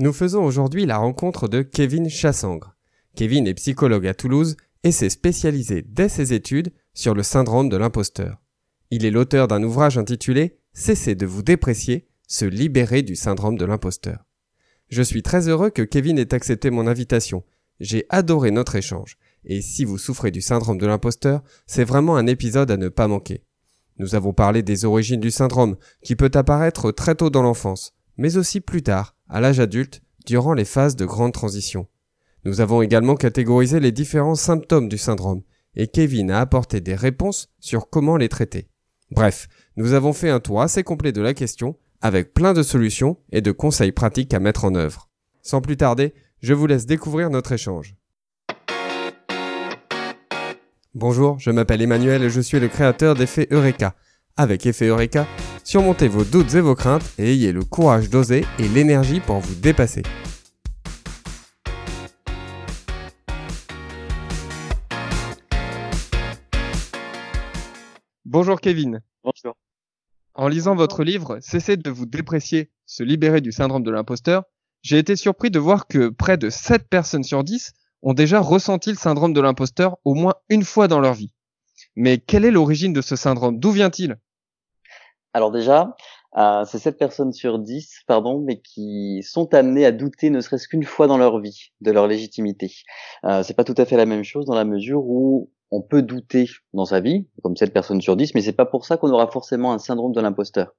Nous faisons aujourd'hui la rencontre de Kevin Chassangre. Kevin est psychologue à Toulouse et s'est spécialisé dès ses études sur le syndrome de l'imposteur. Il est l'auteur d'un ouvrage intitulé Cessez de vous déprécier, se libérer du syndrome de l'imposteur. Je suis très heureux que Kevin ait accepté mon invitation. J'ai adoré notre échange. Et si vous souffrez du syndrome de l'imposteur, c'est vraiment un épisode à ne pas manquer. Nous avons parlé des origines du syndrome, qui peut apparaître très tôt dans l'enfance, mais aussi plus tard, à l'âge adulte, durant les phases de grande transition. Nous avons également catégorisé les différents symptômes du syndrome, et Kevin a apporté des réponses sur comment les traiter. Bref, nous avons fait un tour assez complet de la question, avec plein de solutions et de conseils pratiques à mettre en œuvre. Sans plus tarder, je vous laisse découvrir notre échange. Bonjour, je m'appelle Emmanuel et je suis le créateur d'Effet Eureka. Avec Effet Eureka, surmontez vos doutes et vos craintes et ayez le courage d'oser et l'énergie pour vous dépasser. Bonjour Kevin. Bonjour. En lisant votre livre Cessez de vous déprécier, se libérer du syndrome de l'imposteur, j'ai été surpris de voir que près de 7 personnes sur 10 ont déjà ressenti le syndrome de l'imposteur au moins une fois dans leur vie. Mais quelle est l'origine de ce syndrome? D'où vient-il? Alors déjà, euh, c'est 7 personnes sur 10, pardon, mais qui sont amenées à douter ne serait-ce qu'une fois dans leur vie de leur légitimité. Euh, c'est pas tout à fait la même chose dans la mesure où on peut douter dans sa vie, comme 7 personnes sur 10, mais c'est pas pour ça qu'on aura forcément un syndrome de l'imposteur.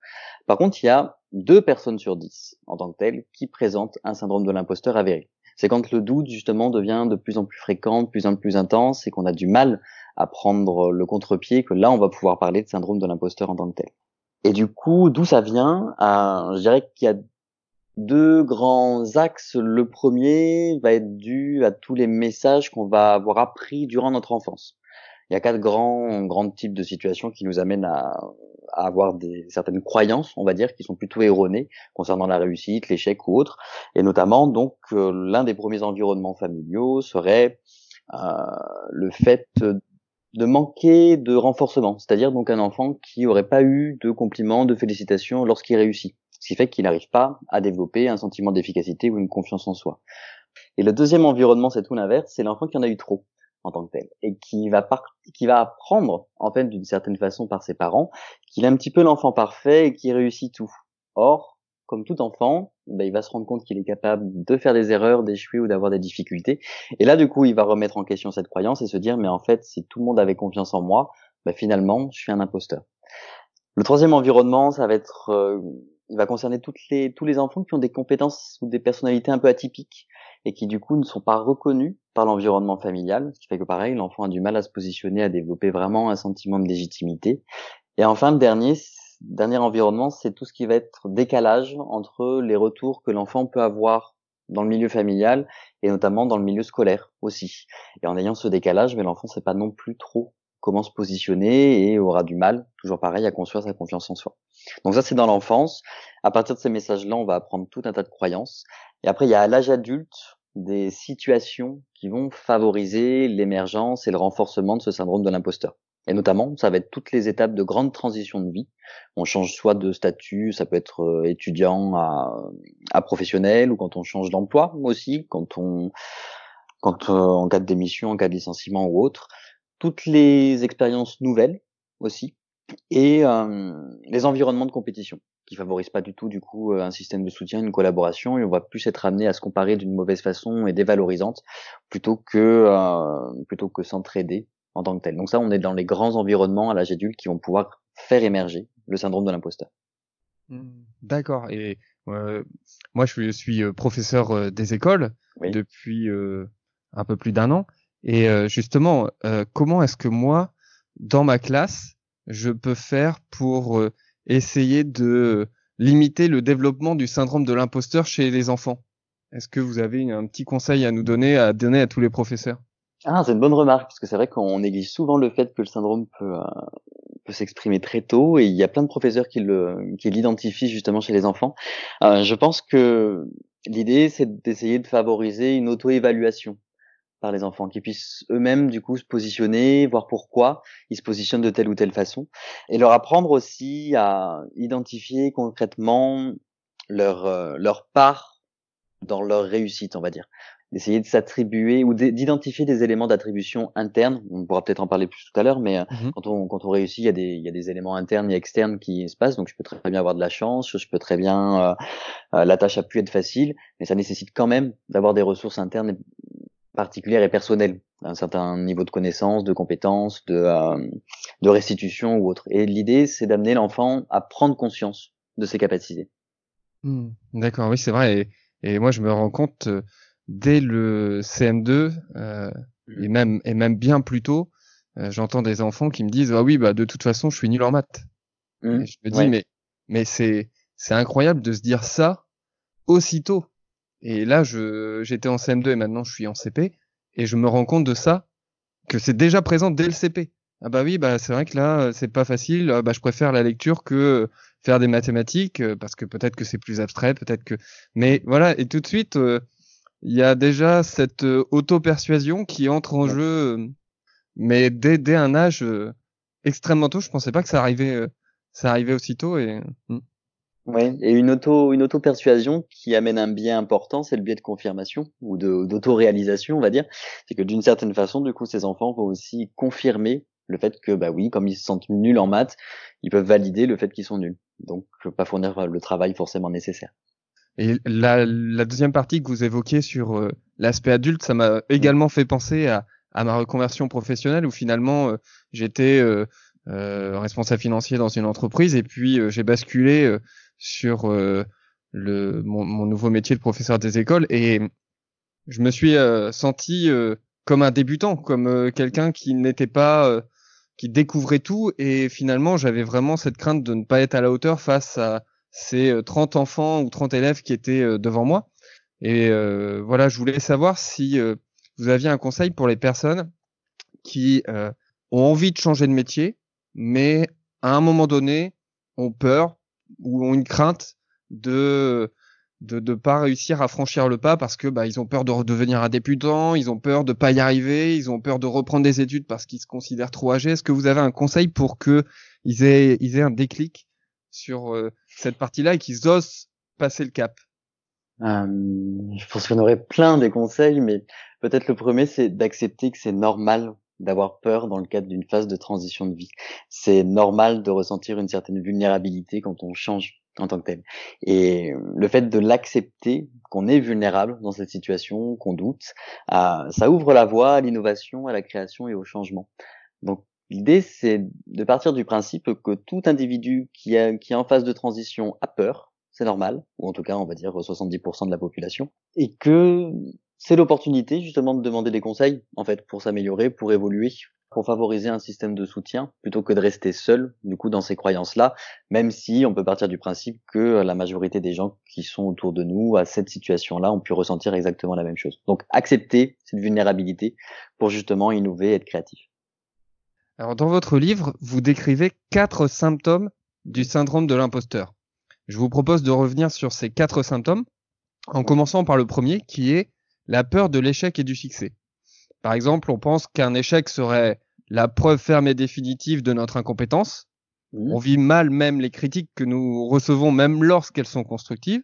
Par contre, il y a deux personnes sur 10 en tant que telles qui présentent un syndrome de l'imposteur avéré. C'est quand le doute justement devient de plus en plus fréquent, de plus en plus intense et qu'on a du mal à prendre le contre-pied que là on va pouvoir parler de syndrome de l'imposteur en tant que tel. Et du coup, d'où ça vient Je dirais qu'il y a deux grands axes. Le premier va être dû à tous les messages qu'on va avoir appris durant notre enfance il y a quatre grands, grands types de situations qui nous amènent à, à, avoir des certaines croyances, on va dire, qui sont plutôt erronées concernant la réussite, l'échec ou autre. Et notamment, donc, euh, l'un des premiers environnements familiaux serait euh, le fait de manquer de renforcement, c'est-à-dire donc un enfant qui aurait pas eu de compliments, de félicitations lorsqu'il réussit, ce qui fait qu'il n'arrive pas à développer un sentiment d'efficacité ou une confiance en soi. Et le deuxième environnement, c'est tout l'inverse, c'est l'enfant qui en a eu trop en tant que tel et qui va qui va apprendre en fait d'une certaine façon par ses parents qu'il est un petit peu l'enfant parfait et qui réussit tout. Or, comme tout enfant, ben, il va se rendre compte qu'il est capable de faire des erreurs, d'échouer ou d'avoir des difficultés. Et là, du coup, il va remettre en question cette croyance et se dire, mais en fait, si tout le monde avait confiance en moi, ben, finalement, je suis un imposteur. Le troisième environnement, ça va être, euh, il va concerner toutes les, tous les enfants qui ont des compétences ou des personnalités un peu atypiques et qui du coup ne sont pas reconnus par l'environnement familial, ce qui fait que pareil, l'enfant a du mal à se positionner, à développer vraiment un sentiment de légitimité. Et enfin, le dernier, dernier environnement, c'est tout ce qui va être décalage entre les retours que l'enfant peut avoir dans le milieu familial et notamment dans le milieu scolaire aussi. Et en ayant ce décalage, mais l'enfant sait pas non plus trop comment se positionner et aura du mal, toujours pareil, à construire sa confiance en soi. Donc ça, c'est dans l'enfance. À partir de ces messages-là, on va apprendre tout un tas de croyances. Et après, il y a à l'âge adulte, des situations qui vont favoriser l'émergence et le renforcement de ce syndrome de l'imposteur. Et notamment, ça va être toutes les étapes de grande transition de vie. On change soit de statut, ça peut être euh, étudiant à, professionnel, ou quand on change d'emploi aussi, quand on, quand euh, en cas de démission, en cas de licenciement ou autre. Toutes les expériences nouvelles aussi, et euh, les environnements de compétition qui favorise pas du tout du coup euh, un système de soutien, une collaboration, et on va plus être amené à se comparer d'une mauvaise façon et dévalorisante plutôt que euh, plutôt que s'entraider en tant que tel. Donc ça, on est dans les grands environnements à l'âge adulte qui vont pouvoir faire émerger le syndrome de l'imposteur. Mmh. D'accord. Et euh, moi, je suis euh, professeur des écoles depuis un peu plus d'un an. Et justement, comment est-ce que moi, dans ma classe, je peux faire pour essayer de limiter le développement du syndrome de l'imposteur chez les enfants? Est-ce que vous avez un petit conseil à nous donner, à donner à tous les professeurs? Ah, c'est une bonne remarque, parce que c'est vrai qu'on néglige souvent le fait que le syndrome peut, euh, peut s'exprimer très tôt, et il y a plein de professeurs qui le qui l'identifient justement chez les enfants. Euh, je pense que l'idée, c'est d'essayer de favoriser une auto-évaluation par les enfants, qui puissent eux-mêmes du coup se positionner, voir pourquoi ils se positionnent de telle ou telle façon, et leur apprendre aussi à identifier concrètement leur euh, leur part dans leur réussite, on va dire. D'essayer de s'attribuer ou d'identifier des éléments d'attribution interne. On pourra peut-être en parler plus tout à l'heure, mais euh, mmh quand, on, quand on réussit, il y, a des, il y a des éléments internes et externes qui se passent. Donc, je peux très bien avoir de la chance, je peux très bien... Euh, euh, la tâche a pu être facile, mais ça nécessite quand même d'avoir des ressources internes particulières et personnelles, un certain niveau de connaissance, de compétences, de, de restitution ou autre. Et l'idée, c'est d'amener l'enfant à prendre conscience de ses capacités. Mmh. D'accord, oui, c'est vrai. Et et moi, je me rends compte euh, dès le CM2 euh, et même et même bien plus tôt, euh, j'entends des enfants qui me disent ah oui bah de toute façon je suis nul en maths. Mmh. je me dis mais mais c'est c'est incroyable de se dire ça aussitôt. Et là je j'étais en CM2 et maintenant je suis en CP et je me rends compte de ça que c'est déjà présent dès le CP. Ah bah oui bah c'est vrai que là c'est pas facile. Bah je préfère la lecture que faire des mathématiques euh, parce que peut-être que c'est plus abstrait, peut-être que. Mais voilà, et tout de suite, euh, il y a déjà cette euh, auto-persuasion qui entre en jeu, mais dès, dès un âge extrêmement tôt. Je pensais pas que ça arrivait, ça arrivait aussitôt et. Hmm. Oui, et une auto une auto persuasion qui amène un biais important, c'est le biais de confirmation ou de d'auto-réalisation, on va dire. C'est que d'une certaine façon, du coup, ces enfants vont aussi confirmer le fait que bah oui, comme ils se sentent nuls en maths, ils peuvent valider le fait qu'ils sont nuls. Donc, pas fournir le travail forcément nécessaire. Et la, la deuxième partie que vous évoquiez sur euh, l'aspect adulte, ça m'a également fait penser à, à, ma reconversion professionnelle où finalement euh, j'étais euh, responsable financier dans une entreprise et puis j'ai basculé sur le, mon, mon, nouveau métier de professeur des écoles et je me suis senti comme un débutant, comme quelqu'un qui n'était pas qui découvrait tout et finalement j'avais vraiment cette crainte de ne pas être à la hauteur face à ces 30 euh, enfants ou 30 élèves qui étaient euh, devant moi. Et euh, voilà, je voulais savoir si vous aviez un conseil pour les personnes qui ont envie de changer de métier, mais à un moment donné ont peur ou ont une crainte de de ne pas réussir à franchir le pas parce que bah, ils ont peur de redevenir un débutant, ils ont peur de pas y arriver, ils ont peur de reprendre des études parce qu'ils se considèrent trop âgés. Est-ce que vous avez un conseil pour que ils aient, ils aient un déclic sur euh, cette partie-là et qu'ils osent passer le cap euh, Je pense qu'on aurait plein des conseils, mais peut-être le premier c'est d'accepter que c'est normal d'avoir peur dans le cadre d'une phase de transition de vie. C'est normal de ressentir une certaine vulnérabilité quand on change en tant que tel. Et le fait de l'accepter, qu'on est vulnérable dans cette situation, qu'on doute, euh, ça ouvre la voie à l'innovation, à la création et au changement. L'idée, c'est de partir du principe que tout individu qui, est en phase de transition a peur, c'est normal, ou en tout cas on va dire 70% de la population, et que c'est l'opportunité justement de demander des conseils en fait pour s'améliorer, pour évoluer, pour favoriser un système de soutien plutôt que de rester seul du coup dans ces croyances-là, même si on peut partir du principe que la majorité des gens qui sont autour de nous à cette situation-là ont pu ressentir exactement la même chose. Donc accepter cette vulnérabilité pour justement innover et être créatif. Alors dans votre livre, vous décrivez quatre symptômes du syndrome de l'imposteur. Je vous propose de revenir sur ces quatre symptômes en commençant par le premier qui est la peur de l'échec et du succès. Par exemple, on pense qu'un échec serait la preuve ferme et définitive de notre incompétence. Mmh. On vit mal même les critiques que nous recevons, même lorsqu'elles sont constructives.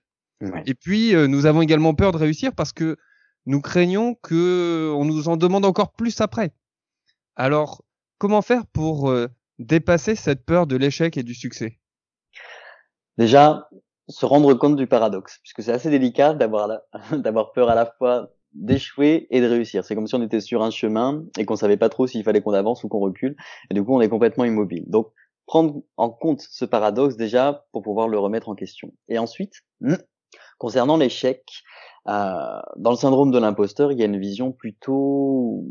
Et puis, euh, nous avons également peur de réussir parce que nous craignons que on nous en demande encore plus après. Alors, comment faire pour euh, dépasser cette peur de l'échec et du succès? Déjà, se rendre compte du paradoxe, puisque c'est assez délicat d'avoir peur à la fois d'échouer et de réussir. C'est comme si on était sur un chemin et qu'on savait pas trop s'il fallait qu'on avance ou qu'on recule, et du coup on est complètement immobile. Donc prendre en compte ce paradoxe déjà pour pouvoir le remettre en question. Et ensuite, hmm, concernant l'échec, euh, dans le syndrome de l'imposteur, il y a une vision plutôt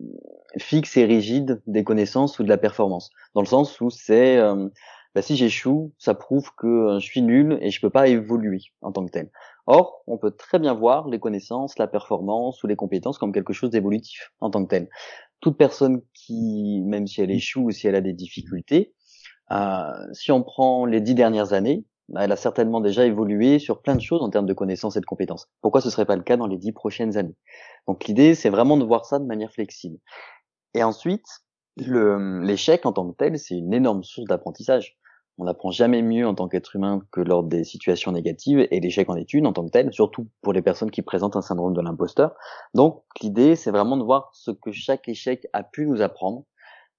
fixe et rigide des connaissances ou de la performance, dans le sens où c'est euh, bah, si j'échoue, ça prouve que euh, je suis nul et je peux pas évoluer en tant que tel. Or, on peut très bien voir les connaissances, la performance ou les compétences comme quelque chose d'évolutif en tant que tel. Toute personne qui, même si elle échoue ou si elle a des difficultés, euh, si on prend les dix dernières années, bah, elle a certainement déjà évolué sur plein de choses en termes de connaissances et de compétences. Pourquoi ce serait pas le cas dans les dix prochaines années? Donc l'idée, c'est vraiment de voir ça de manière flexible. Et ensuite, l'échec en tant que tel, c'est une énorme source d'apprentissage On n'apprend jamais mieux en tant qu'être humain que lors des situations négatives et l'échec en études en tant que tel, surtout pour les personnes qui présentent un syndrome de l'imposteur. Donc l'idée, c'est vraiment de voir ce que chaque échec a pu nous apprendre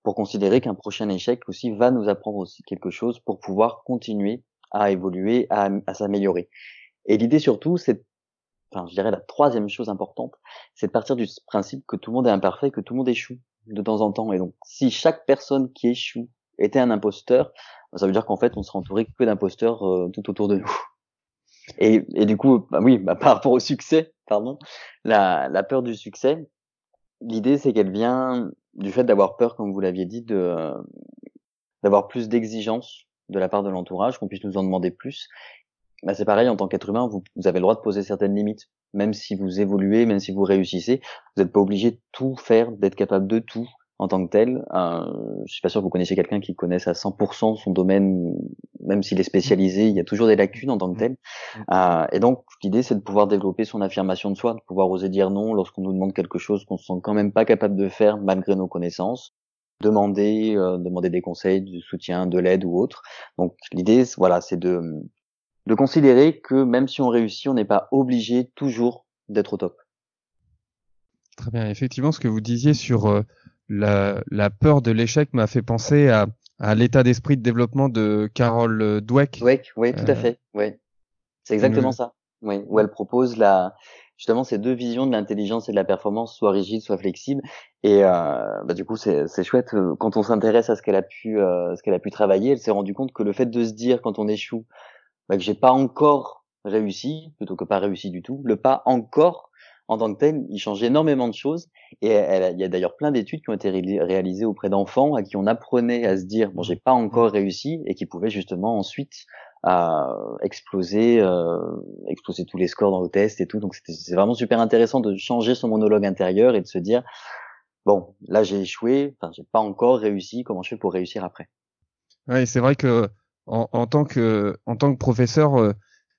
pour considérer qu'un prochain échec aussi va nous apprendre aussi quelque chose pour pouvoir continuer à évoluer, à, à s'améliorer. Et l'idée surtout, c'est, enfin, je dirais la troisième chose importante, c'est de partir du principe que tout le monde est imparfait, que tout le monde échoue de temps en temps. Et donc, si chaque personne qui échoue était un imposteur, ça veut dire qu'en fait, on serait entouré que d'imposteurs euh, tout autour de nous. Et, et du coup, bah oui, bah, par rapport au succès, pardon, la, la peur du succès, l'idée c'est qu'elle vient du fait d'avoir peur, comme vous l'aviez dit, de d'avoir plus d'exigences de la part de l'entourage, qu'on puisse nous en demander plus. Bah, c'est pareil, en tant qu'être humain, vous, vous avez le droit de poser certaines limites. Même si vous évoluez, même si vous réussissez, vous n'êtes pas obligé de tout faire, d'être capable de tout en tant que tel. Euh, je suis pas sûr que vous connaissiez quelqu'un qui connaisse à 100% son domaine, même s'il est spécialisé, il y a toujours des lacunes en tant que tel. Euh, et donc l'idée c'est de pouvoir développer son affirmation de soi, de pouvoir oser dire non lorsqu'on nous demande quelque chose qu'on se sent quand même pas capable de faire malgré nos connaissances. Demander, euh, demander des conseils, du soutien, de l'aide ou autre. Donc l'idée, voilà, c'est de de considérer que même si on réussit, on n'est pas obligé toujours d'être au top. Très bien. Effectivement, ce que vous disiez sur euh, la, la peur de l'échec m'a fait penser à, à l'état d'esprit de développement de Carol Dweck. Dweck, oui, tout à euh, fait. Oui, c'est exactement ça. Oui, où elle propose la justement ces deux visions de l'intelligence et de la performance, soit rigide, soit flexible. Et euh, bah, du coup, c'est chouette euh, quand on s'intéresse à ce qu'elle a pu, euh, ce qu'elle a pu travailler. Elle s'est rendue compte que le fait de se dire quand on échoue bah, que j'ai pas encore réussi, plutôt que pas réussi du tout, le pas encore en tant que tel, il change énormément de choses. Et il y a d'ailleurs plein d'études qui ont été réalisées auprès d'enfants à qui on apprenait à se dire bon, j'ai pas encore réussi, et qui pouvaient justement ensuite euh, exploser, euh, exploser tous les scores dans le test et tout. Donc c'est vraiment super intéressant de changer son monologue intérieur et de se dire bon, là j'ai échoué, enfin j'ai pas encore réussi, comment je fais pour réussir après? Oui, c'est vrai que en, en, tant que en tant que professeur, euh,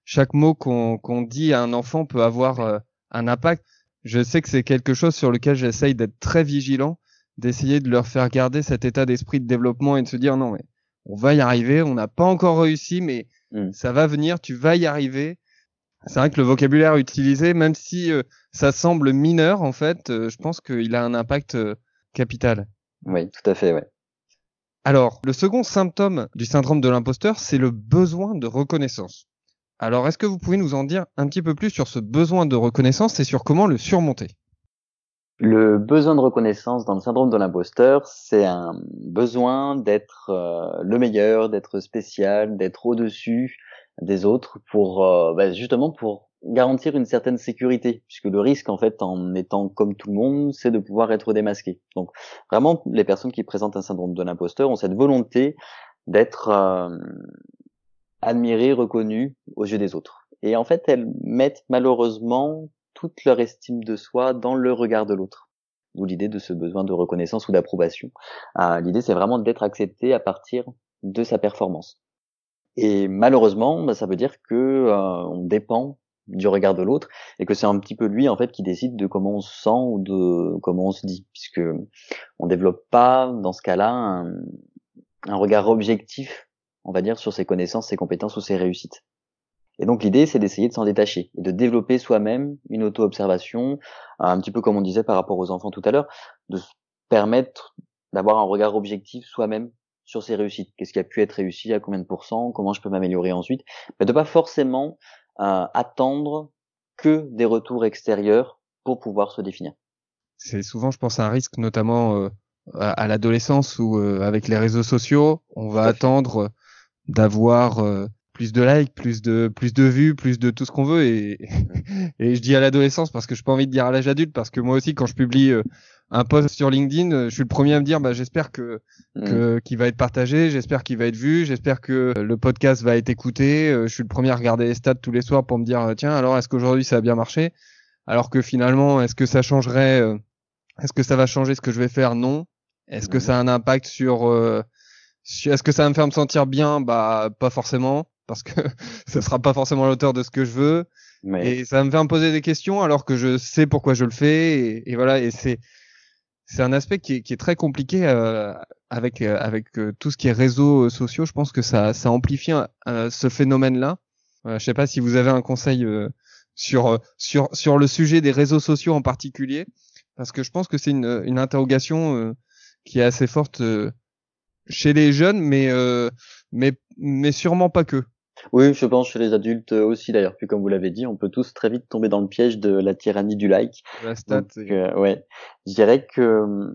chaque mot qu'on qu'on dit à un enfant peut avoir euh, un impact. Je sais que c'est quelque chose sur lequel j'essaye d'être très vigilant, d'essayer de leur faire garder cet état d'esprit de développement et de se dire non mais on va y arriver, on n'a pas encore réussi mais mm. ça va venir, tu vas y arriver. C'est vrai que le vocabulaire utilisé, même si euh, ça semble mineur en fait, euh, je pense qu'il a un impact euh, capital. Oui, tout à fait, ouais. Alors, le second symptôme du syndrome de l'imposteur, c'est le besoin de reconnaissance. Alors, est-ce que vous pouvez nous en dire un petit peu plus sur ce besoin de reconnaissance et sur comment le surmonter? Le besoin de reconnaissance dans le syndrome de l'imposteur, c'est un besoin d'être euh, le meilleur, d'être spécial, d'être au-dessus des autres pour euh, bah, justement pour garantir une certaine sécurité, puisque le risque en fait en étant comme tout le monde, c'est de pouvoir être démasqué. Donc vraiment, les personnes qui présentent un syndrome de l'imposteur ont cette volonté d'être euh, admirées, reconnues aux yeux des autres. Et en fait, elles mettent malheureusement toute leur estime de soi dans le regard de l'autre. D'où l'idée de ce besoin de reconnaissance ou d'approbation. Euh, l'idée, c'est vraiment d'être accepté à partir de sa performance. Et malheureusement, bah, ça veut dire que euh, on dépend du regard de l'autre et que c'est un petit peu lui en fait qui décide de comment on se sent ou de comment on se dit, puisque on développe pas dans ce cas-là un, un regard objectif on va dire, sur ses connaissances, ses compétences ou ses réussites. Et donc l'idée, c'est d'essayer de s'en détacher et de développer soi-même une auto-observation, un petit peu comme on disait par rapport aux enfants tout à l'heure, de se permettre d'avoir un regard objectif soi-même sur ses réussites. Qu'est-ce qui a pu être réussi, à combien de pourcents, comment je peux m'améliorer ensuite, mais de pas forcément euh, attendre que des retours extérieurs pour pouvoir se définir. C'est souvent, je pense, un risque, notamment euh, à, l'adolescence où, euh, avec les réseaux sociaux, on va attendre d'avoir euh, plus de likes, plus de plus de vues, plus de tout ce qu'on veut. Et et je dis à l'adolescence parce que je pas envie de dire à l'âge adulte. Parce que moi aussi quand je publie euh, un post sur LinkedIn, euh, je suis le premier à me dire bah j'espère que mm. que qu'il va être partagé, j'espère qu'il va être vu, j'espère que le podcast va être écouté, je suis le premier à regarder les stats tous les soirs pour me dire tiens alors est-ce qu'aujourd'hui ça a bien marché? Alors que finalement est-ce que ça changerait est-ce que ça va changer ce que je vais faire? Non. Est-ce que mm. ça a un impact sur est-ce que ça va me faire me sentir bien? Bah pas forcément, parce que ce sera pas forcément l'auteur de ce que je veux. Et ça me faire me poser des questions alors que je sais pourquoi je le fais. Et, voilà, et c'est c'est un aspect qui est, qui est, très compliqué euh, avec euh, avec euh, tout ce qui est réseaux sociaux. Je pense que ça ça amplifie ce phénomène-là. je sais pas si vous avez un conseil sur sur sur le sujet des réseaux sociaux en particulier, parce que je pense que c'est une une interrogation qui est assez forte chez les jeunes, mais mais mais sûrement pas que. Oui, je pense chez les adultes aussi d'ailleurs. Puis comme vous l'avez dit, on peut tous très vite tomber dans le piège de la tyrannie du like. La stat. Euh, ouais, je dirais que,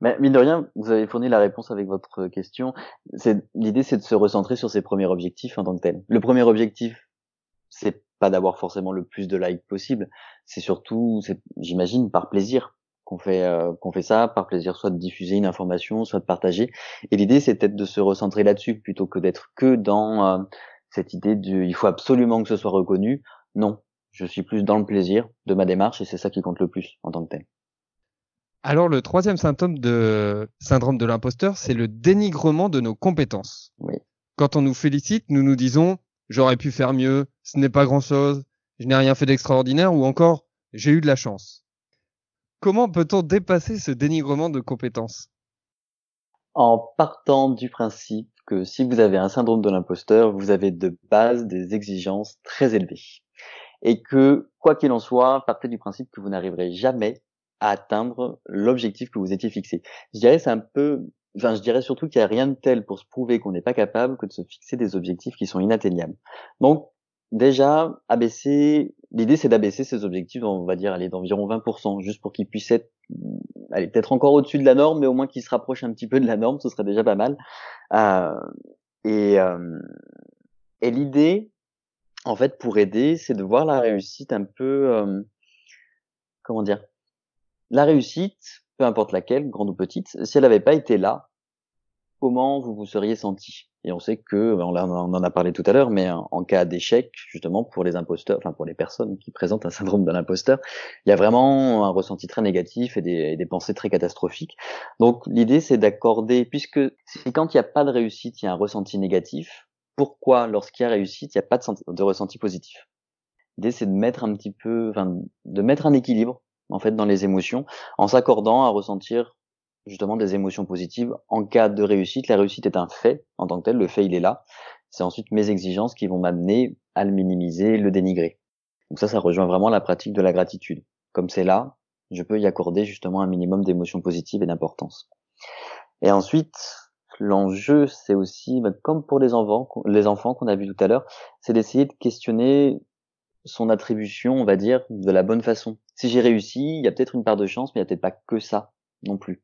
mais mine de rien, vous avez fourni la réponse avec votre question. C'est l'idée, c'est de se recentrer sur ses premiers objectifs en tant que tel. Le premier objectif, c'est pas d'avoir forcément le plus de likes possible. C'est surtout, j'imagine, par plaisir qu'on fait euh, qu'on fait ça par plaisir soit de diffuser une information soit de partager et l'idée c'est peut-être de se recentrer là-dessus plutôt que d'être que dans euh, cette idée de il faut absolument que ce soit reconnu. Non, je suis plus dans le plaisir de ma démarche et c'est ça qui compte le plus en tant que tel. Alors le troisième symptôme de syndrome de l'imposteur, c'est le dénigrement de nos compétences. Oui. Quand on nous félicite, nous nous disons j'aurais pu faire mieux, ce n'est pas grand-chose, je n'ai rien fait d'extraordinaire ou encore j'ai eu de la chance. Comment peut-on dépasser ce dénigrement de compétences? En partant du principe que si vous avez un syndrome de l'imposteur, vous avez de base des exigences très élevées. Et que, quoi qu'il en soit, partez du principe que vous n'arriverez jamais à atteindre l'objectif que vous étiez fixé. Je dirais c'est un peu, enfin je dirais surtout qu'il n'y a rien de tel pour se prouver qu'on n'est pas capable que de se fixer des objectifs qui sont inatteignables. Donc déjà, abaisser, l'idée c'est d'abaisser ces objectifs, on va dire, aller d'environ 20%, juste pour qu'ils puissent être, aller peut-être encore au-dessus de la norme, mais au moins qu'ils se rapprochent un petit peu de la norme, ce serait déjà pas mal. Euh, et, euh, et l'idée, en fait, pour aider, c'est de voir la réussite un peu, euh, comment dire, la réussite, peu importe laquelle, grande ou petite, si elle n'avait pas été là, comment vous vous seriez senti Et on sait que, on en a parlé tout à l'heure, mais en cas d'échec, justement pour les imposteurs, enfin pour les personnes qui présentent un syndrome de l'imposteur, il y a vraiment un ressenti très négatif et des, pensées très catastrophiques. Donc l'idée c'est d'accorder, puisque quand il n'y a pas de réussite, il y a un ressenti négatif. Pourquoi, lorsqu'il y a réussite, il n'y a pas de, de ressenti positif? L'idée c'est de mettre un petit peu, enfin, de mettre un équilibre en fait dans les émotions, en s'accordant à ressentir justement des émotions positives en cas de réussite. La réussite est un fait en tant que tel, le fait il est là. C'est ensuite mes exigences qui vont m'amener à le minimiser, le dénigrer. Donc ça, ça rejoint vraiment la pratique de la gratitude. Comme c'est là, je peux y accorder justement un minimum d'émotions positives et d'importance. Et ensuite, l'enjeu, c'est aussi, bah, comme pour les enfants, les enfants qu'on a vu tout à l'heure, c'est d'essayer de questionner son attribution, on va dire, de la bonne façon. Si j'ai réussi, il y a peut-être une part de chance, mais il n'y a peut-être pas que ça non plus.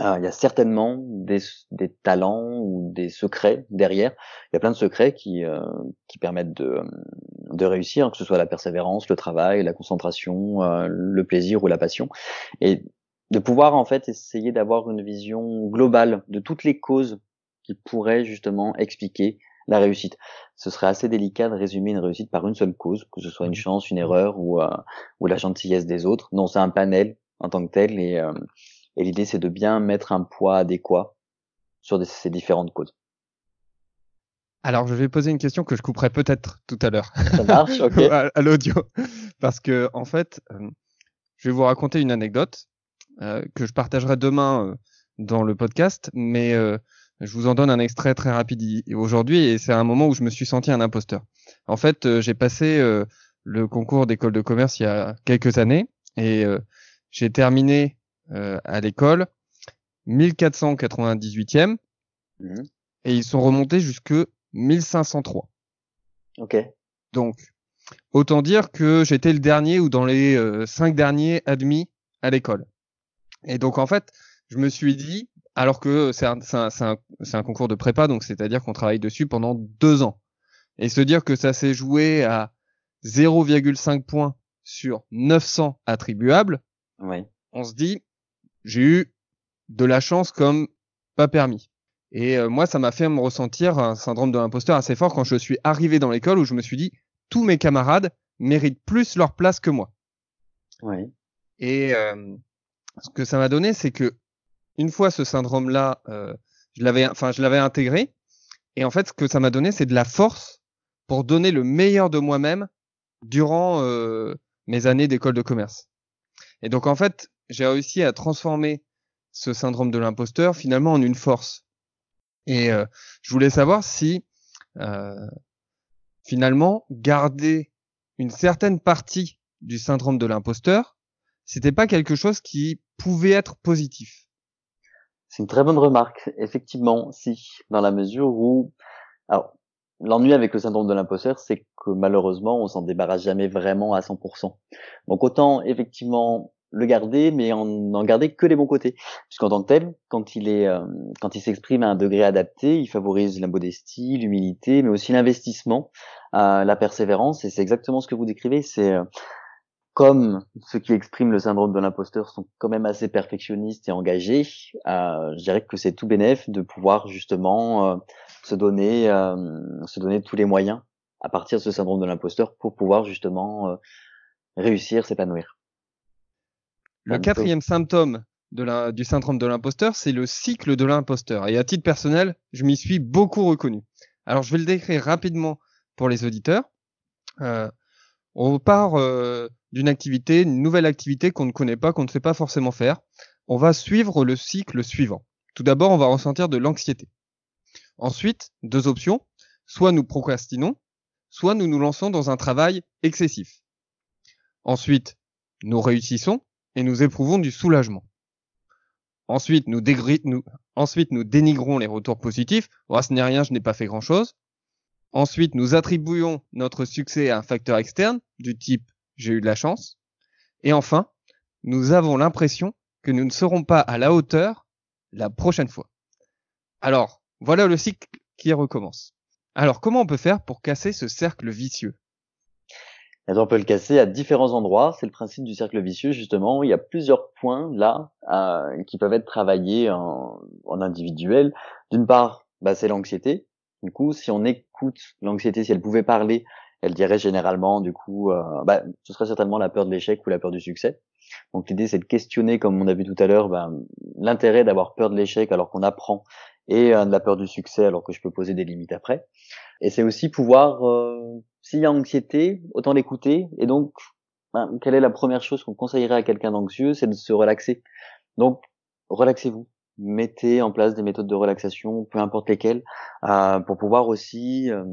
Euh, il y a certainement des, des, talents ou des secrets derrière. Il y a plein de secrets qui, euh, qui permettent de, de réussir, que ce soit la persévérance, le travail, la concentration, euh, le plaisir ou la passion. Et de pouvoir en fait essayer d'avoir une vision globale de toutes les causes qui pourraient justement expliquer la réussite. Ce serait assez délicat de résumer une réussite par une seule cause, que ce soit une mmh. chance, une erreur ou, ou la gentillesse des autres. Non, c'est un panel en tant que tel et et l'idée, c'est de bien mettre un poids adéquat sur ces différentes causes. Alors, je vais poser une question que je couperai peut-être tout à l'heure. Ça marche, ok. à, l'audio. Parce que, en fait, euh, je vais vous raconter une anecdote euh, que je partagerai demain euh, dans le podcast, mais je vous en donne un extrait très rapide aujourd'hui et c'est un moment où je me suis senti un imposteur. En fait, j'ai passé le concours d'école de commerce il y a quelques années et j'ai terminé euh, à l'école, 1498e, mhm. et ils sont remontés jusque 1503. Ok. Donc, autant dire que j'étais le dernier ou dans les euh, cinq derniers admis à l'école. Et donc, en fait, je me suis dit, alors que c'est un, un, un, concours de prépa, donc c'est-à-dire qu'on travaille dessus pendant deux ans. Et se dire que ça s'est joué à 0,5 points sur 900 attribuables, ouais. on se dit, j'ai eu de la chance comme pas permis. Et euh, moi, ça m'a fait me ressentir un syndrome de l'imposteur assez fort quand je suis arrivé dans l'école où je me suis dit, tous mes camarades méritent plus leur place que moi. Oui. Et euh, ce que ça m'a donné, c'est que une fois ce syndrome-là, euh, je l'avais, enfin, je l'avais intégré. Et en fait, ce que ça m'a donné, c'est de la force pour donner le meilleur de moi-même durant mes années d'école de commerce. Et donc, en fait, j'ai réussi à transformer ce syndrome de l'imposteur finalement en une force. Et euh, je voulais savoir si euh, finalement garder une certaine partie du syndrome de l'imposteur, c'était pas quelque chose qui pouvait être positif. C'est une très bonne remarque. Effectivement, si, dans la mesure où, alors, l'ennui avec le syndrome de l'imposteur, c'est que malheureusement, on s'en débarrasse jamais vraiment à 100%. Donc autant effectivement le garder, mais en n'en garder que les bons côtés. Puisqu'en tant que tel, quand il est, euh, quand il s'exprime à un degré adapté, il favorise la modestie, l'humilité, mais aussi l'investissement, euh, la persévérance. Et c'est exactement ce que vous décrivez. C'est euh, comme ceux qui expriment le syndrome de l'imposteur sont quand même assez perfectionnistes et engagés, euh, je dirais que c'est tout bénéf de pouvoir justement euh, se donner, euh, se donner tous les moyens à partir de ce syndrome de l'imposteur pour pouvoir justement réussir, s'épanouir. Le quatrième symptôme de la, du syndrome de l'imposteur, c'est le cycle de l'imposteur. Et à titre personnel, je m'y suis beaucoup reconnu. Alors, je vais le décrire rapidement pour les auditeurs. Euh, on part euh, d'une activité, une nouvelle activité qu'on ne connaît pas, qu'on ne sait pas forcément faire. On va suivre le cycle suivant. Tout d'abord, on va ressentir de l'anxiété. Ensuite, deux options. Soit nous procrastinons, soit nous nous lançons dans un travail excessif. Ensuite, nous réussissons et nous éprouvons du soulagement. Ensuite, nous, nous, ensuite, nous dénigrons les retours positifs. Oh, ce n'est rien, je n'ai pas fait grand chose. Ensuite, nous attribuons notre succès à un facteur externe du type j'ai eu de la chance. Et enfin, nous avons l'impression que nous ne serons pas à la hauteur la prochaine fois. Alors, voilà le cycle qui recommence. Alors, comment on peut faire pour casser ce cercle vicieux? On peut le casser à différents endroits. C'est le principe du cercle vicieux, justement. Il y a plusieurs points là qui peuvent être travaillés en, en individuel. D'une part, bah, c'est l'anxiété. Du coup, si on écoute l'anxiété, si elle pouvait parler, elle dirait généralement, du coup, euh, bah, ce serait certainement la peur de l'échec ou la peur du succès. Donc l'idée, c'est de questionner, comme on a vu tout à l'heure, bah, l'intérêt d'avoir peur de l'échec alors qu'on apprend et euh, de la peur du succès alors que je peux poser des limites après. Et c'est aussi pouvoir, euh, s'il y a anxiété, autant l'écouter. Et donc, bah, quelle est la première chose qu'on conseillerait à quelqu'un d'anxieux C'est de se relaxer. Donc, relaxez-vous mettez en place des méthodes de relaxation, peu importe lesquelles, euh, pour pouvoir aussi euh,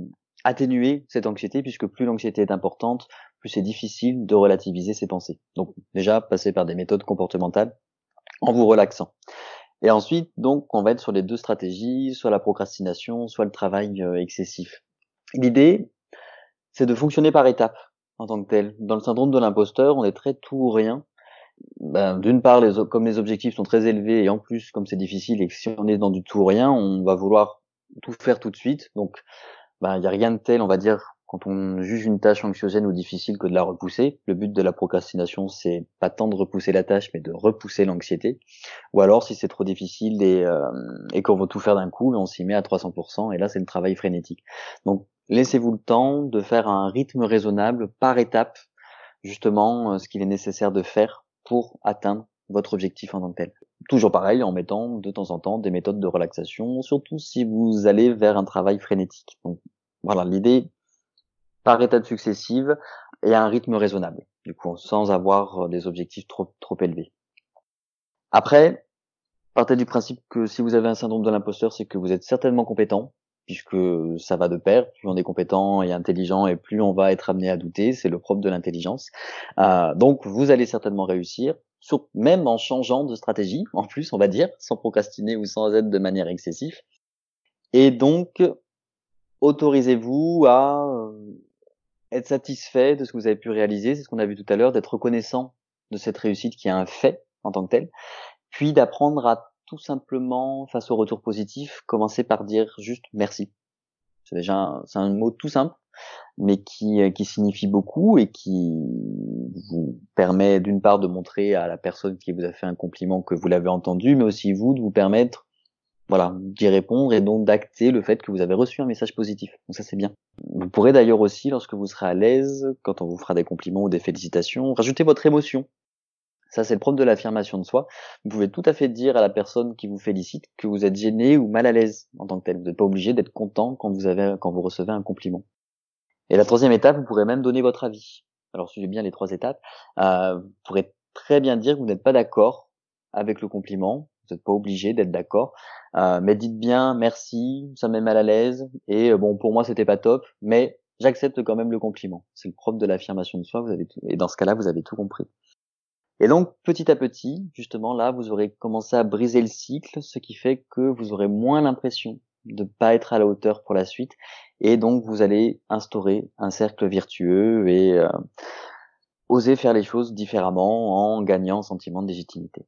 atténuer cette anxiété, puisque plus l'anxiété est importante, plus c'est difficile de relativiser ses pensées. Donc déjà, passer par des méthodes comportementales en vous relaxant. Et ensuite, donc, on va être sur les deux stratégies, soit la procrastination, soit le travail euh, excessif. L'idée, c'est de fonctionner par étapes en tant que tel. Dans le syndrome de l'imposteur, on est très tout ou rien ben, d'une part, les, comme les objectifs sont très élevés et en plus, comme c'est difficile et que si on est dans du tout ou rien, on va vouloir tout faire tout de suite. Donc, ben, il n'y a rien de tel, on va dire, quand on juge une tâche anxiogène ou difficile que de la repousser. Le but de la procrastination, c'est pas tant de repousser la tâche, mais de repousser l'anxiété. Ou alors, si c'est trop difficile et, euh, qu'on veut tout faire d'un coup, on s'y met à 300%, et là, c'est le travail frénétique. Donc, laissez-vous le temps de faire un rythme raisonnable par étape, justement, euh, ce qu'il est nécessaire de faire pour atteindre votre objectif en tant que tel. Toujours pareil, en mettant de temps en temps des méthodes de relaxation, surtout si vous allez vers un travail frénétique. Donc voilà, l'idée par étapes successives et à un rythme raisonnable, du coup, sans avoir des objectifs trop trop élevés. Après, partez du principe que si vous avez un syndrome de l'imposteur, c'est que vous êtes certainement compétent, puisque ça va de pair. Plus on est compétent et intelligent, et plus on va être amené à douter. C'est le propre de l'intelligence. Euh, donc, vous allez certainement réussir, sur, même en changeant de stratégie, en plus, on va dire, sans procrastiner ou sans être de manière excessive. Et donc, autorisez-vous à euh, être satisfait de ce que vous avez pu réaliser. C'est ce qu'on a vu tout à l'heure, d'être reconnaissant de cette réussite qui est un fait en tant que tel, puis d'apprendre à tout simplement, face au retour positif, commencer par dire juste merci. C'est déjà c'est un mot tout simple, mais qui, euh, qui signifie beaucoup et qui vous permet d'une part de montrer à la personne qui vous a fait un compliment que vous l'avez entendu, mais aussi vous de vous permettre voilà, d'y répondre et donc d'acter le fait que vous avez reçu un message positif. Donc ça c'est bien. Vous pourrez d'ailleurs aussi, lorsque vous serez à l'aise, quand on vous fera des compliments ou des félicitations, rajouter votre émotion ça, c'est le propre de l'affirmation de soi. Vous pouvez tout à fait dire à la personne qui vous félicite que vous êtes gêné ou mal à l'aise en tant que tel. Vous n'êtes pas obligé d'être content quand vous avez, quand vous recevez un compliment. Et la troisième étape, vous pourrez même donner votre avis. Alors, suivez bien les trois étapes. Euh, vous pourrez très bien dire que vous n'êtes pas d'accord avec le compliment. Vous n'êtes pas obligé d'être d'accord. Euh, mais dites bien merci, ça me met mal à l'aise. Et euh, bon, pour moi, c'était pas top, mais j'accepte quand même le compliment. C'est le propre de l'affirmation de soi. Vous avez tout, et dans ce cas-là, vous avez tout compris. Et donc, petit à petit, justement, là, vous aurez commencé à briser le cycle, ce qui fait que vous aurez moins l'impression de pas être à la hauteur pour la suite. Et donc, vous allez instaurer un cercle vertueux et euh, oser faire les choses différemment en gagnant un sentiment de légitimité.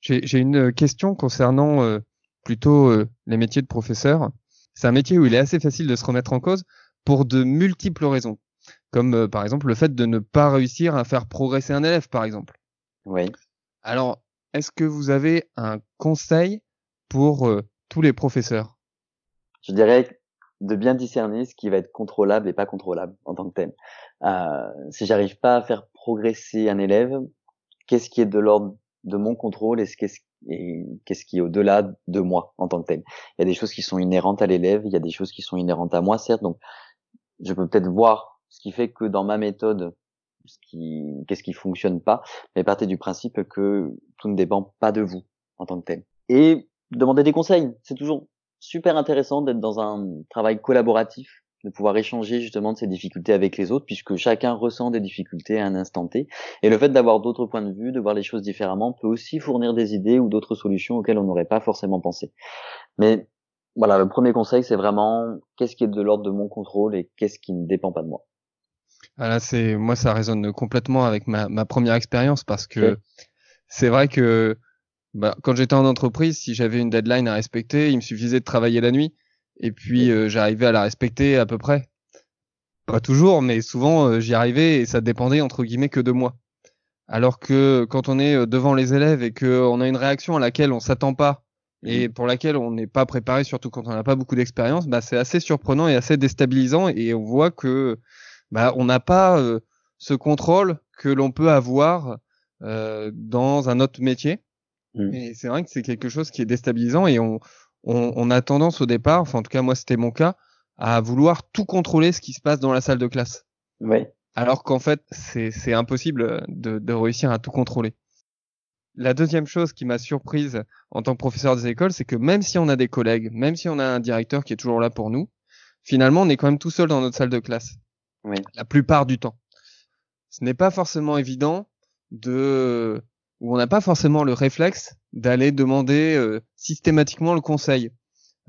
J'ai une question concernant euh, plutôt euh, les métiers de professeur. C'est un métier où il est assez facile de se remettre en cause pour de multiples raisons, comme euh, par exemple le fait de ne pas réussir à faire progresser un élève, par exemple. Oui. Alors, est-ce que vous avez un conseil pour tous les professeurs? Je dirais de bien discerner ce qui va être contrôlable et pas contrôlable en tant que tel. Euh, si j'arrive pas à faire progresser un élève, qu'est-ce qui est de l'ordre de mon contrôle et qu'est-ce qu'est-ce qui est au-delà de moi en tant que tel. Il y a des choses qui sont inhérentes à l'élève, il y a des choses qui sont inhérentes à moi, certes. Donc, je peux peut-être voir ce qui fait que dans ma méthode, ce qui, qu'est-ce qui fonctionne pas, mais partez du principe que tout ne dépend pas de vous en tant que tel. Et demander des conseils, c'est toujours super intéressant d'être dans un travail collaboratif, de pouvoir échanger justement de ces difficultés avec les autres, puisque chacun ressent des difficultés à un instant T. Et le fait d'avoir d'autres points de vue, de voir les choses différemment, peut aussi fournir des idées ou d'autres solutions auxquelles on n'aurait pas forcément pensé. Mais voilà, le premier conseil, c'est vraiment qu'est-ce qui est de l'ordre de mon contrôle et qu'est-ce qui ne dépend pas de moi? Voilà, ah, c'est moi ça résonne complètement avec ma, ma première expérience parce que c'est vrai que bah, quand j'étais en entreprise, si j'avais une deadline à respecter, il me suffisait de travailler la nuit et puis euh, j'arrivais à la respecter à peu près. Pas toujours, mais souvent euh, j'y arrivais et ça dépendait entre guillemets que de moi. Alors que quand on est euh, devant les élèves et qu'on a une réaction à laquelle on s'attend pas et mmh. pour laquelle on n'est pas préparé, surtout quand on n'a pas beaucoup d'expérience, bah, c'est assez surprenant et assez déstabilisant et on voit que bah, on n'a pas ce contrôle que l'on peut avoir dans un autre métier. Mmh. Et c'est vrai que c'est quelque chose qui est déstabilisant et on, on, on, a tendance au départ, enfin en tout cas moi c'était mon cas, à vouloir tout contrôler ce qui se passe dans la salle de classe. Oui. Alors qu'en fait c'est impossible de, de réussir à tout contrôler. La deuxième chose qui m'a surprise en tant que professeur des écoles, c'est que même si on a des collègues, même si on a un directeur qui est toujours là pour nous, finalement on est quand même tout seul dans notre salle de classe. Oui. La plupart du temps. Ce n'est pas forcément évident de où on n'a pas forcément le réflexe d'aller demander euh, systématiquement le conseil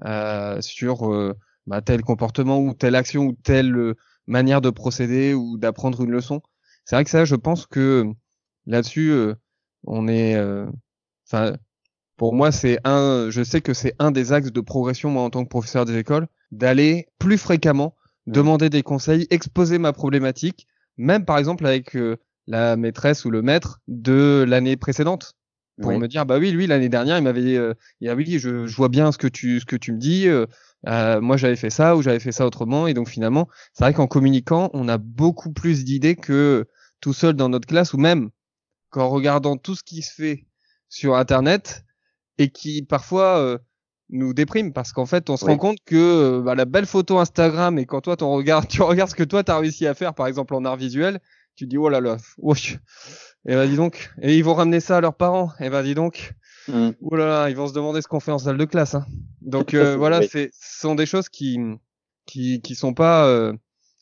euh, sur euh, bah, tel comportement ou telle action ou telle manière de procéder ou d'apprendre une leçon. C'est vrai que ça, je pense que là-dessus, on est, enfin, pour moi, c'est un, je sais que c'est un des axes de progression moi en tant que professeur des écoles, d'aller plus fréquemment mmh. demander des conseils, exposer ma problématique, même par exemple avec la maîtresse ou le maître de l'année précédente pour me dire bah oui lui l'année dernière il m'avait euh, il oui je, je, vois bien ce que tu ce que tu me dis euh, euh, moi j'avais fait ça ou j'avais fait ça autrement. Et donc finalement c'est vrai qu'en communiquant on a beaucoup plus d'idées que tout seul dans notre classe ou même qu'en regardant tout ce qui se fait sur internet et qui parfois euh, nous déprime. Parce qu'en fait on se rend compte que bah, la belle photo Instagram et quand toi tu regardes tu regardes ce que toi tu as réussi à faire par exemple en art visuel tu dis oh là là, wesh. Et bah dis donc, et ils vont ramener ça à leurs parents. Et bah dis donc, mm. oh là là, ils vont se demander ce qu'on fait en salle de classe. Hein. Donc euh, voilà, c'est ce sont des choses qui qui qui sont pas euh,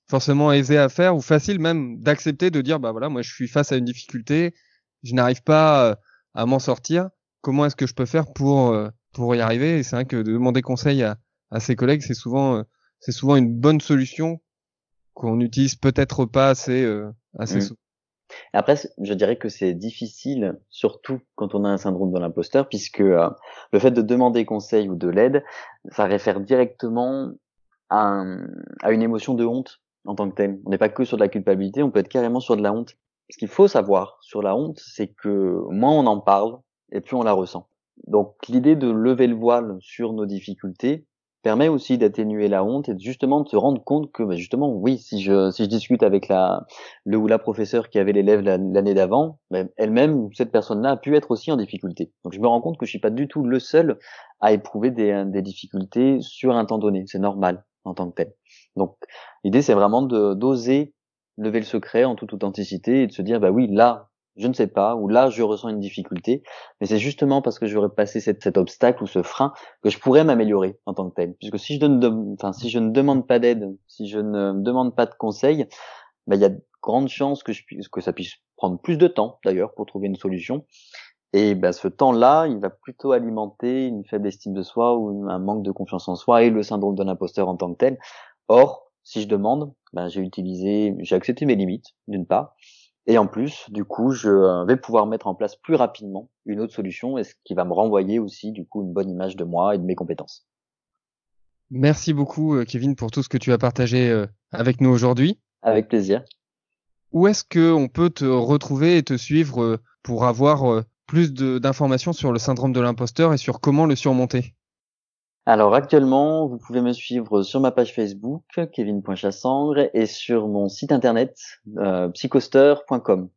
forcément aisées à faire ou faciles même d'accepter de dire bah voilà, moi je suis face à une difficulté, je n'arrive pas euh, à m'en sortir. Comment est-ce que je peux faire pour pour y arriver? Et c'est vrai que de demander conseil à à ses collègues, c'est souvent c'est souvent une bonne solution qu'on n'utilise peut-être pas assez assez mmh. Après, je dirais que c'est difficile, surtout quand on a un syndrome de l'imposteur, puisque euh, le fait de demander conseil ou de l'aide, ça réfère directement à, à, une émotion de honte en tant que telle. On n'est pas que sur de la culpabilité, on peut être carrément sur de la honte. Ce qu'il faut savoir sur la honte, c'est que moins on en parle, et plus on la ressent. Donc l'idée de lever le voile sur nos difficultés, permet aussi d'atténuer la honte et justement de se rendre compte que bah, justement oui si je si je discute avec la le ou la professeur qui avait l'élève l'année d'avant bah, elle-même cette personne-là a pu être aussi en difficulté. Donc je me rends compte que je suis pas du tout le seul à éprouver des, des difficultés sur un temps donné. C'est normal en tant que tel. Donc l'idée c'est vraiment de d'oser lever le secret en toute authenticité et de se dire bah oui là je ne sais pas, ou là je ressens une difficulté, mais c'est justement parce que j'aurais passé cet, obstacle ou ce frein que je pourrais m'améliorer en tant que tel. Puisque si je, ne demande pas d'aide, si je ne demande pas de conseils, bah, il y a de grandes chances que ça puisse prendre plus de temps d'ailleurs pour trouver une solution. Et bah, ce temps-là, il va plutôt alimenter une faible estime de soi ou un manque de confiance en soi et le syndrome de l'imposteur en tant que tel. Or, si je demande, bah, j'ai utilisé, j'ai accepté mes limites d'une part, et en plus, du coup, je euh, vais pouvoir mettre en place plus rapidement une autre solution, et ce qui va me renvoyer aussi, du coup, une bonne image de moi et de mes compétences. Merci beaucoup, euh, Kevin, pour tout ce que tu as partagé euh, avec nous aujourd'hui. Avec plaisir. Où est-ce que on peut te retrouver et te suivre pour avoir plus d'informations sur le syndrome de l'imposteur et sur comment le surmonter? Alors actuellement, vous pouvez me suivre sur ma page Facebook, kevin.chassangre, et sur mon site internet, euh, psychoster.com,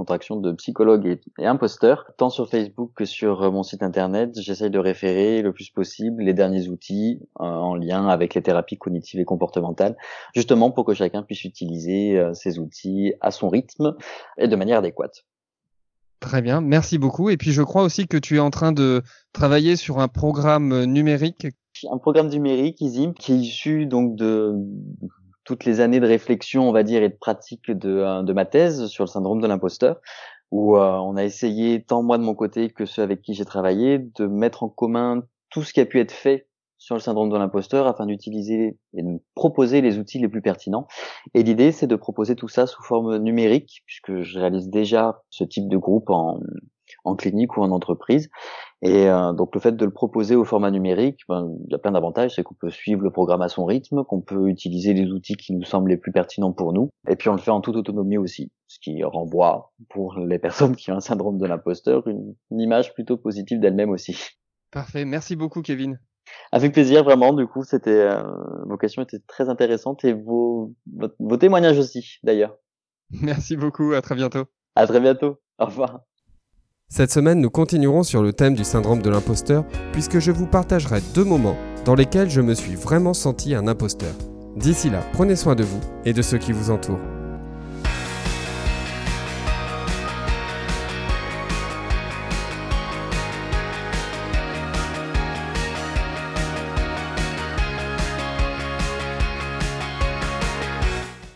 contraction de psychologue et, imposteur. Tant sur Facebook que sur euh, mon site internet, j'essaye de référer le plus possible les derniers outils euh, en lien avec les thérapies cognitives et comportementales, justement pour que chacun puisse utiliser euh, ces outils à son rythme et de manière adéquate. Très bien, merci beaucoup. Et puis je crois aussi que tu es en train de travailler sur un programme numérique. Un programme numérique, ISIM, qui est issu donc de toutes les années de réflexion, on va dire, et de pratique de, euh, ma thèse sur le syndrome de l'imposteur, où euh, on a essayé, tant moi de mon côté que ceux avec qui j'ai travaillé, de mettre en commun tout ce qui a pu être fait sur le syndrome de l'imposteur afin d'utiliser et de proposer les outils les plus pertinents. Et l'idée, c'est de proposer tout ça sous forme numérique, puisque je réalise déjà ce type de groupe en, en clinique ou en entreprise. Et euh, donc le fait de le proposer au format numérique, ben, il y a plein d'avantages, c'est qu'on peut suivre le programme à son rythme, qu'on peut utiliser les outils qui nous semblent les plus pertinents pour nous, et puis on le fait en toute autonomie aussi, ce qui renvoie pour les personnes qui ont un syndrome de l'imposteur une, une image plutôt positive d'elle-même aussi. Parfait, merci beaucoup Kevin. Avec plaisir, vraiment. Du coup, c'était euh, vos questions étaient très intéressantes et vos, vos, témoignages aussi, d'ailleurs. Merci beaucoup. À très bientôt. À très bientôt. Au revoir. Cette semaine, nous continuerons sur le thème du syndrome de l'imposteur, puisque je vous partagerai deux moments dans lesquels je me suis vraiment senti un imposteur. D'ici là, prenez soin de vous et de ceux qui vous entourent.